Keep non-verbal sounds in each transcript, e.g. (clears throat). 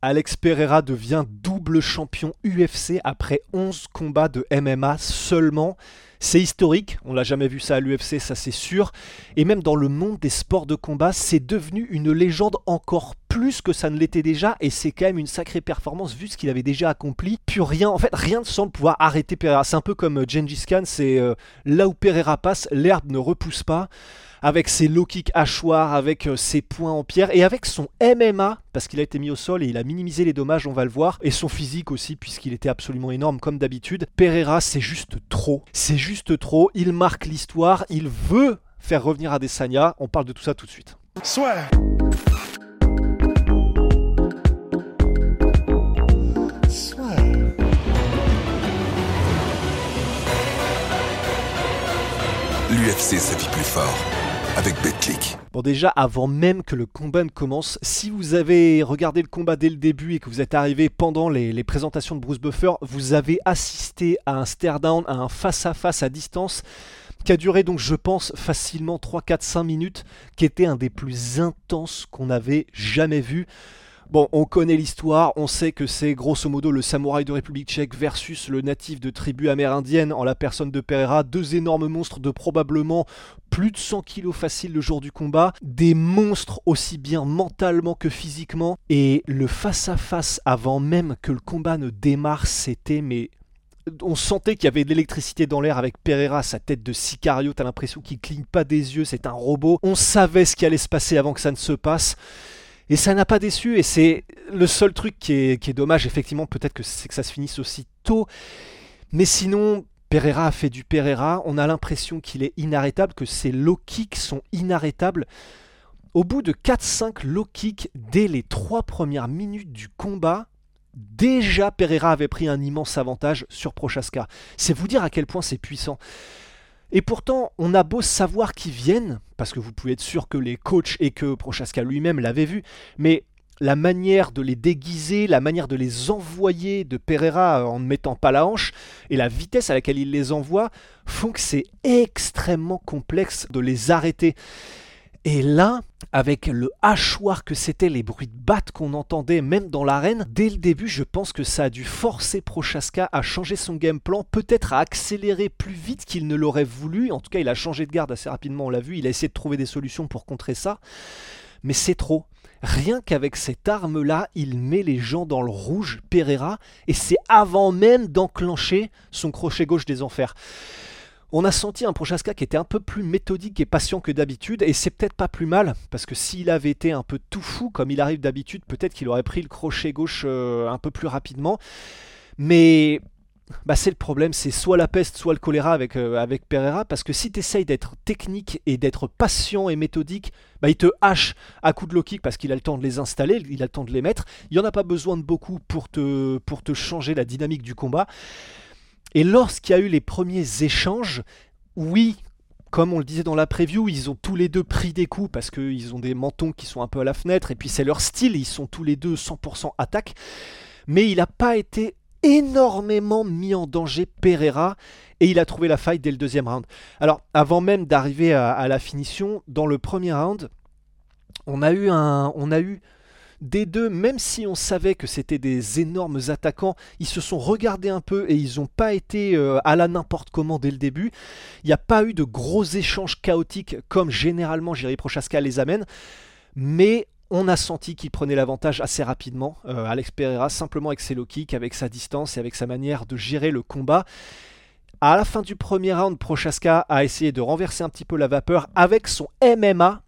Alex Pereira devient double champion UFC après 11 combats de MMA seulement. C'est historique, on l'a jamais vu ça à l'UFC, ça c'est sûr. Et même dans le monde des sports de combat, c'est devenu une légende encore plus que ça ne l'était déjà. Et c'est quand même une sacrée performance vu ce qu'il avait déjà accompli. Puis rien, en fait, rien ne semble pouvoir arrêter Pereira. C'est un peu comme euh, Gengis Khan, c'est euh, là où Pereira passe, l'herbe ne repousse pas avec ses low kicks hachoirs, avec euh, ses points en pierre et avec son MMA, parce qu'il a été mis au sol et il a minimisé les dommages, on va le voir, et son physique aussi, puisqu'il était absolument énorme comme d'habitude. Pereira, c'est juste trop. C'est juste trop. Il marque l'histoire, il veut faire revenir Adesanya. On parle de tout ça tout de suite. L'UFC, ça vit plus. Avec. Bon déjà, avant même que le combat ne commence, si vous avez regardé le combat dès le début et que vous êtes arrivé pendant les, présentations de Bruce Buffer, vous avez assisté à un stare-down, à un face-à-face à distance qui a duré donc je pense facilement 3, 4, 5 minutes, qui était un des plus intenses qu'on avait jamais vu. Bon, on connaît l'histoire, on sait que c'est grosso modo le samouraï de République tchèque versus le natif de tribu amérindienne en la personne de Pereira, deux énormes monstres de probablement plus de 100 kilos facile le jour du combat, des monstres aussi bien mentalement que physiquement, et le face-à-face avant même que le combat ne démarre, c'était mais on sentait qu'il y avait de l'électricité dans l'air avec Pereira, sa tête de sicario, t'as l'impression qu'il cligne pas des yeux, c'est un robot. On savait ce qui allait se passer avant que ça ne se passe. Et ça n'a pas déçu, et c'est le seul truc qui est, dommage, effectivement, peut-être que c'est que ça se finisse aussi tôt. Mais sinon, Pereira a fait du Pereira, on a l'impression qu'il est inarrêtable, que ses low kicks sont inarrêtables. Au bout de 4-5 low kicks dès les 3 premières minutes du combat, déjà Pereira avait pris un immense avantage sur Prochaska. C'est vous dire à quel point c'est puissant. Et pourtant, on a beau savoir qu'ils viennent, parce que vous pouvez être sûr que les coachs et que Prochaska lui-même l'avaient vu, mais la manière de les déguiser, la manière de les envoyer de Pereira en ne mettant pas la hanche, et la vitesse à laquelle il les envoie, font que c'est extrêmement complexe de les arrêter. Et là, avec le hachoir que c'était, les bruits de batte qu'on entendait même dans l'arène, dès le début, je pense que ça a dû forcer Prochaska à changer son game plan, peut-être à accélérer plus vite qu'il ne l'aurait voulu. En tout cas, il a changé de garde assez rapidement, on l'a vu. Il a essayé de trouver des solutions pour contrer ça. Mais c'est trop. Rien qu'avec cette arme-là, il met les gens dans le rouge, Pereira, et c'est avant même d'enclencher son crochet gauche des enfers. On a senti un Prochaska qui était un peu plus méthodique et patient que d'habitude, et c'est peut-être pas plus mal, parce que s'il avait été un peu tout fou comme il arrive d'habitude, peut-être qu'il aurait pris le crochet gauche euh, un peu plus rapidement. Mais bah c'est le problème, c'est soit la peste, soit le choléra avec, euh, Pereira, parce que si tu essayes d'être technique et d'être patient et méthodique, bah il te hache à coups de low kick parce qu'il a le temps de les installer, il a le temps de les mettre. Il n'y en a pas besoin de beaucoup pour te changer la dynamique du combat. Et lorsqu'il y a eu les premiers échanges, oui, comme on le disait dans la preview, ils ont tous les deux pris des coups parce qu'ils ont des mentons qui sont un peu à la fenêtre, et puis c'est leur style, ils sont tous les deux 100% attaque. Mais il n'a pas été énormément mis en danger Pereira et il a trouvé la faille dès le deuxième round. Alors avant même d'arriver à, à la finition, dans le premier round, on a eu un, on a eu des deux, même si on savait que c'était des énormes attaquants, ils se sont regardés un peu et ils n'ont pas été euh, à la n'importe comment dès le début. Il n'y a pas eu de gros échanges chaotiques comme généralement Jerry Prochaska les amène, mais on a senti qu'il prenait l'avantage assez rapidement, euh, Alex Pereira, simplement avec ses low avec sa distance et avec sa manière de gérer le combat. À la fin du premier round, Prochaska a essayé de renverser un petit peu la vapeur avec son MMA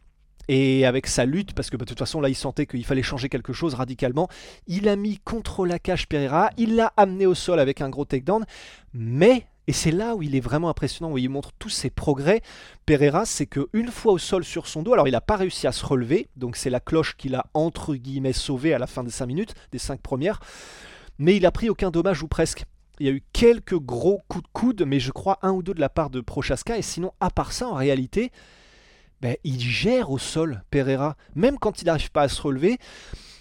et avec sa lutte, parce que bah, de toute façon là il sentait qu'il fallait changer quelque chose radicalement. Il a mis contre la cage Pereira, il l'a amené au sol avec un gros takedown, mais Et c'est là où il est vraiment impressionnant, où il montre tous ses progrès. Pereira, c'est qu'une fois au sol sur son dos, alors il n'a pas réussi à se relever, donc c'est la cloche qu'il a entre guillemets sauvé à la fin des 5 minutes, des 5 premières, mais il a pris aucun dommage ou presque. Il y a eu quelques gros coups de coude, mais je crois un ou deux de la part de Prochaska, et sinon, à part ça, en réalité, ben, il gère au sol, Pereira. Même quand il n'arrive pas à se relever,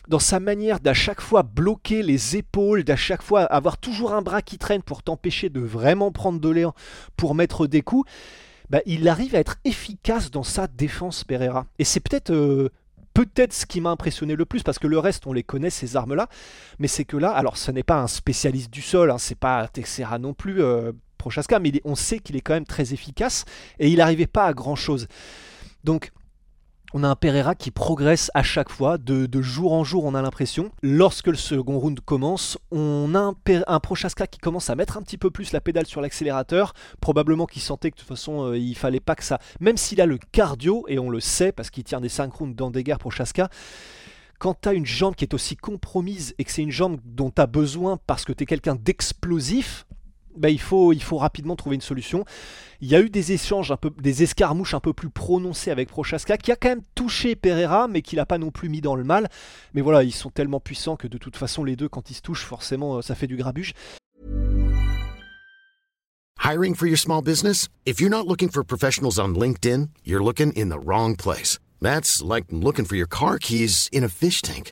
dans sa manière d'à chaque fois bloquer les épaules, d'à chaque fois avoir toujours un bras qui traîne pour t'empêcher de vraiment prendre de l'élan pour mettre des coups, ben, il arrive à être efficace dans sa défense, Pereira. Et c'est peut-être euh, peut-être ce qui m'a impressionné le plus, parce que le reste, on les connaît, ces armes-là, mais c'est que là, alors ce n'est pas un spécialiste du sol, hein, c'est pas Texera non plus, euh, Prochaska, mais on sait qu'il est quand même très efficace, et il n'arrivait pas à grand-chose. Donc, on a un Pereira qui progresse à chaque fois, de, jour en jour on a l'impression. Lorsque le second round commence, on a un, Prochaska qui commence à mettre un petit peu plus la pédale sur l'accélérateur, probablement qu'il sentait que de toute façon euh, il fallait pas que ça... Même s'il a le cardio, et on le sait parce qu'il tient des 5 rounds dans des guerres Prochaska, quand tu une jambe qui est aussi compromise et que c'est une jambe dont tu as besoin parce que tu es quelqu'un d'explosif, bah, il, faut, rapidement trouver une solution. Il y a eu des échanges, un peu, des escarmouches un peu plus prononcées avec Prochaska, qui a quand même touché Pereira, mais qui l'a pas non plus mis dans le mal. Mais voilà, ils sont tellement puissants que de toute façon, les deux, quand ils se touchent, forcément, euh, ça fait du grabuge. Hiring for your small business? If you're not looking for professionals on LinkedIn, you're looking in the wrong place. That's like looking for your car keys in a fish tank.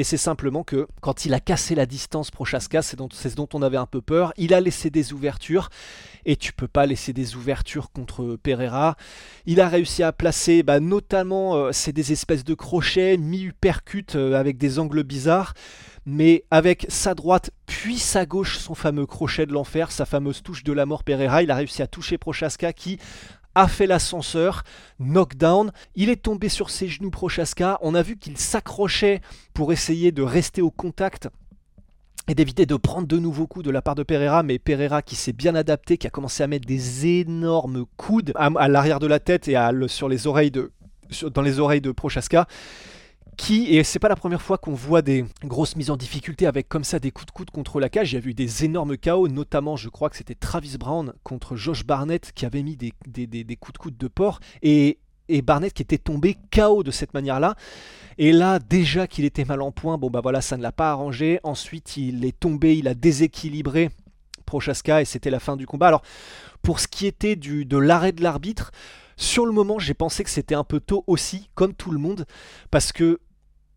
Et c'est simplement que quand il a cassé la distance Prochaska, c'est ce dont on avait un peu peur, il a laissé des ouvertures et tu peux pas laisser des ouvertures contre Pereira. Il a réussi à placer bah, notamment euh, c'est des espèces de crochets mi-uppercut euh, avec des angles bizarres mais avec sa droite puis sa gauche, son fameux crochet de l'enfer, sa fameuse touche de la mort Pereira, il a réussi à toucher Prochaska qui a fait l'ascenseur, knockdown, il est tombé sur ses genoux Prochaska, on a vu qu'il s'accrochait pour essayer de rester au contact et d'éviter de prendre de nouveaux coups de la part de Pereira, mais Pereira qui s'est bien adapté, qui a commencé à mettre des énormes coudes à, l'arrière de la tête et sur oreilles de, dans les oreilles de Prochaska. Qui, et c'est pas la première fois qu'on voit des grosses mises en difficulté avec comme ça des coups de coude contre la cage. Il y a eu des énormes chaos, notamment je crois que c'était Travis Brown contre Josh Barnett qui avait mis des, coups de coude de porc. Et et Barnett qui était tombé KO de cette manière-là. Et là, déjà qu'il était mal en point, bon bah voilà, ça ne l'a pas arrangé. Ensuite, il est tombé, il a déséquilibré Prochaska et c'était la fin du combat. Alors, pour ce qui était du, de l'arrêt de l'arbitre, sur le moment, j'ai pensé que c'était un peu tôt aussi, comme tout le monde, parce que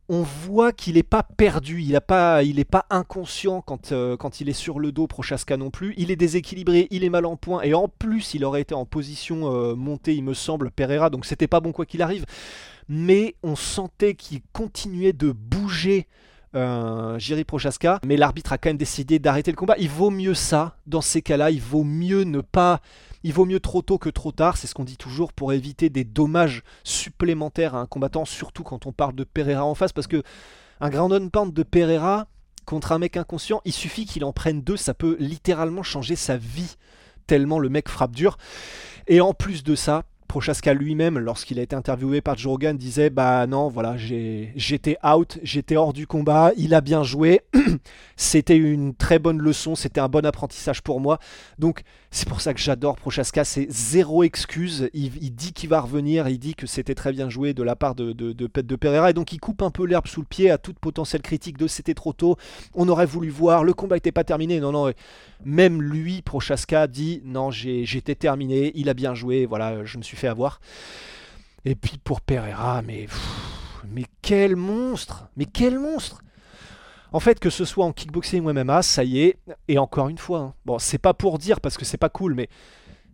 on voit qu'il n'est pas perdu, il n'est pas, pas inconscient quand, euh, quand il est sur le dos Prochaska non plus. Il est déséquilibré, il est mal en point et en plus il aurait été en position euh, montée, il me semble, Pereira, donc c'était pas bon quoi qu'il arrive. Mais on sentait qu'il continuait de bouger euh, Jiri Prochaska, mais l'arbitre a quand même décidé d'arrêter le combat. Il vaut mieux ça, dans ces cas-là, il vaut mieux ne pas il vaut mieux trop tôt que trop tard, c'est ce qu'on dit toujours, pour éviter des dommages supplémentaires à un combattant, surtout quand on parle de Pereira en face, parce que un grand on pound de Pereira contre un mec inconscient, il suffit qu'il en prenne deux, ça peut littéralement changer sa vie, tellement le mec frappe dur. Et en plus de ça, Prochaska lui-même, lorsqu'il a été interviewé par Joe disait Bah non, voilà, j'étais out, j'étais hors du combat, il a bien joué, (clears throat) c'était une très bonne leçon, c'était un bon apprentissage pour moi. Donc c'est pour ça que j'adore Prochaska, c'est zéro excuse, il, dit qu'il va revenir, il dit que c'était très bien joué de la part de Pereira, et donc il coupe un peu l'herbe sous le pied à toute potentielle critique de c'était trop tôt, on aurait voulu voir, le combat n'était pas terminé, non, non, même lui, Prochaska, dit Non, j'étais terminé, il a bien joué, voilà, je me suis fait avoir. Et puis pour Pereira, mais, mais quel monstre Mais quel monstre en fait, que ce soit en kickboxing ou MMA, ça y est, et encore une fois, hein. bon, c'est pas pour dire parce que c'est pas cool, mais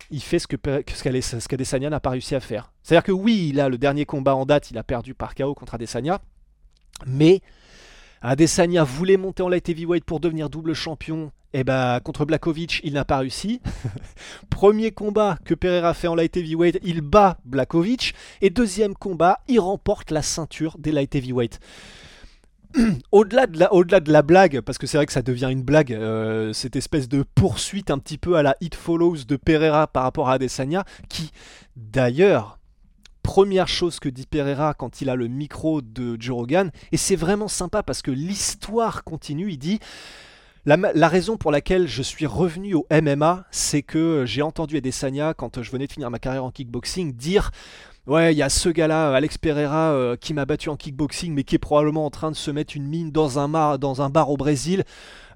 il fait ce que, ce qu'Adesanya n'a pas réussi à faire. C'est-à-dire que oui, il a le dernier combat en date, il a perdu par KO contre Adesanya, mais Adesanya voulait monter en light heavyweight pour devenir double champion. Et bah contre Blakovic, il n'a pas réussi. (laughs) Premier combat que Pereira fait en light heavyweight, il bat Blakovic. Et deuxième combat, il remporte la ceinture des light heavyweight. (clears throat) au-delà de, la, au-delà de la blague, parce que c'est vrai que ça devient une blague, euh, cette espèce de poursuite un petit peu à la Hit Follows de Pereira par rapport à Adesanya, qui d'ailleurs, première chose que dit Pereira quand il a le micro de Joe Rogan, et c'est vraiment sympa parce que l'histoire continue, il dit... La, raison pour laquelle je suis revenu au MMA, c'est que j'ai entendu Adesanya, quand je venais de finir ma carrière en kickboxing, dire Ouais, il y a ce gars-là, Alex Pereira, euh, qui m'a battu en kickboxing, mais qui est probablement en train de se mettre une mine dans un, dans un bar au Brésil.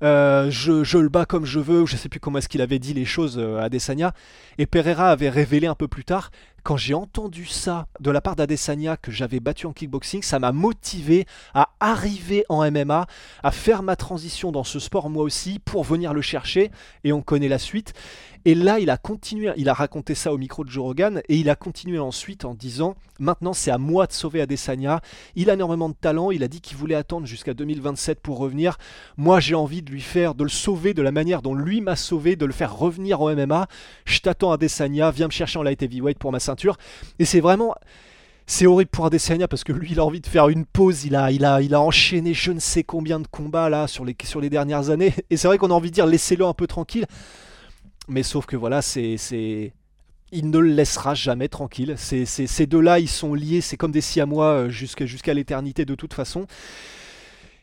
Euh, je, le bats comme je veux, je sais plus comment est-ce qu'il avait dit les choses euh, à Desania. Et Pereira avait révélé un peu plus tard, quand j'ai entendu ça de la part d'Adesanya que j'avais battu en kickboxing, ça m'a motivé à arriver en MMA, à faire ma transition dans ce sport moi aussi pour venir le chercher et on connaît la suite. Et là, il a continué, il a raconté ça au micro de Joe Rogan et il a continué ensuite en disant maintenant c'est à moi de sauver Adesanya. Il a énormément de talent, il a dit qu'il voulait attendre jusqu'à 2027 pour revenir. Moi, j'ai envie de lui faire, de le sauver de la manière dont lui m'a sauvé, de le faire revenir au MMA. Je t'attends Adesanya, viens me chercher en light heavyweight pour ma ceinture. Et c'est vraiment c'est horrible pour Adesanya parce que lui il a envie de faire une pause, il a, il a, il a enchaîné je ne sais combien de combats là sur les, sur les dernières années et c'est vrai qu'on a envie de dire laissez-le un peu tranquille mais sauf que voilà, c'est, il ne le laissera jamais tranquille. C'est, ces deux-là, ils sont liés, c'est comme des siamois euh, jusqu'à, jusqu'à l'éternité de toute façon.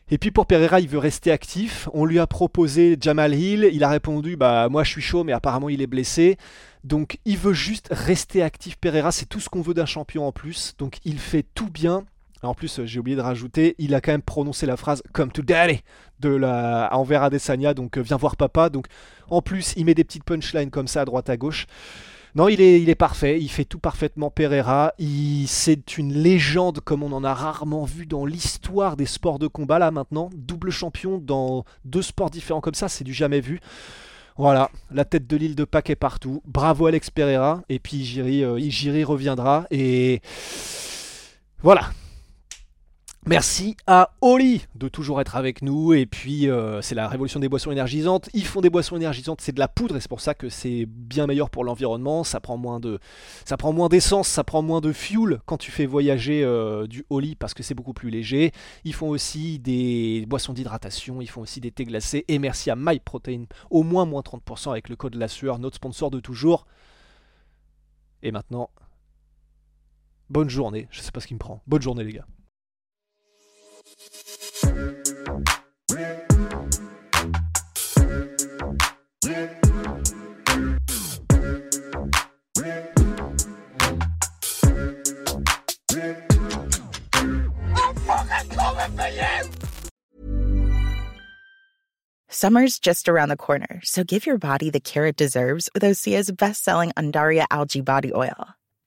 Et puis pour Pereira, il veut rester actif. On lui a proposé Jamal Hill. Il a répondu Bah, moi je suis chaud, mais apparemment il est blessé. Donc il veut juste rester actif. Pereira, c'est tout ce qu'on veut d'un champion en plus. Donc il fait tout bien. En plus, j'ai oublié de rajouter, il a quand même prononcé la phrase Come to daddy de la, envers Adesanya, donc euh, viens voir papa. Donc en plus, il met des petites punchlines comme ça à droite à gauche. Non, il est, il est parfait, il fait tout parfaitement Pereira. C'est une légende comme on en a rarement vu dans l'histoire des sports de combat là maintenant. Double champion dans deux sports différents comme ça, c'est du jamais vu. Voilà, la tête de l'île de Pâques est partout. Bravo Alex Pereira. Et puis Jiri, euh, reviendra. Et voilà, Merci à Oli de toujours être avec nous. Et puis, euh, c'est la révolution des boissons énergisantes. Ils font des boissons énergisantes, c'est de la poudre, et c'est pour ça que c'est bien meilleur pour l'environnement. Ça prend moins d'essence, ça prend moins de fuel quand tu fais voyager euh, du Oli parce que c'est beaucoup plus léger. Ils font aussi des boissons d'hydratation, ils font aussi des thés glacés. Et merci à MyProtein, au moins moins 30% avec le code la sueur, notre sponsor de toujours. Et maintenant, bonne journée. Je sais pas ce qui me prend. Bonne journée les gars. Summer's just around the corner, so give your body the care it deserves with Osea's best-selling Undaria algae body oil.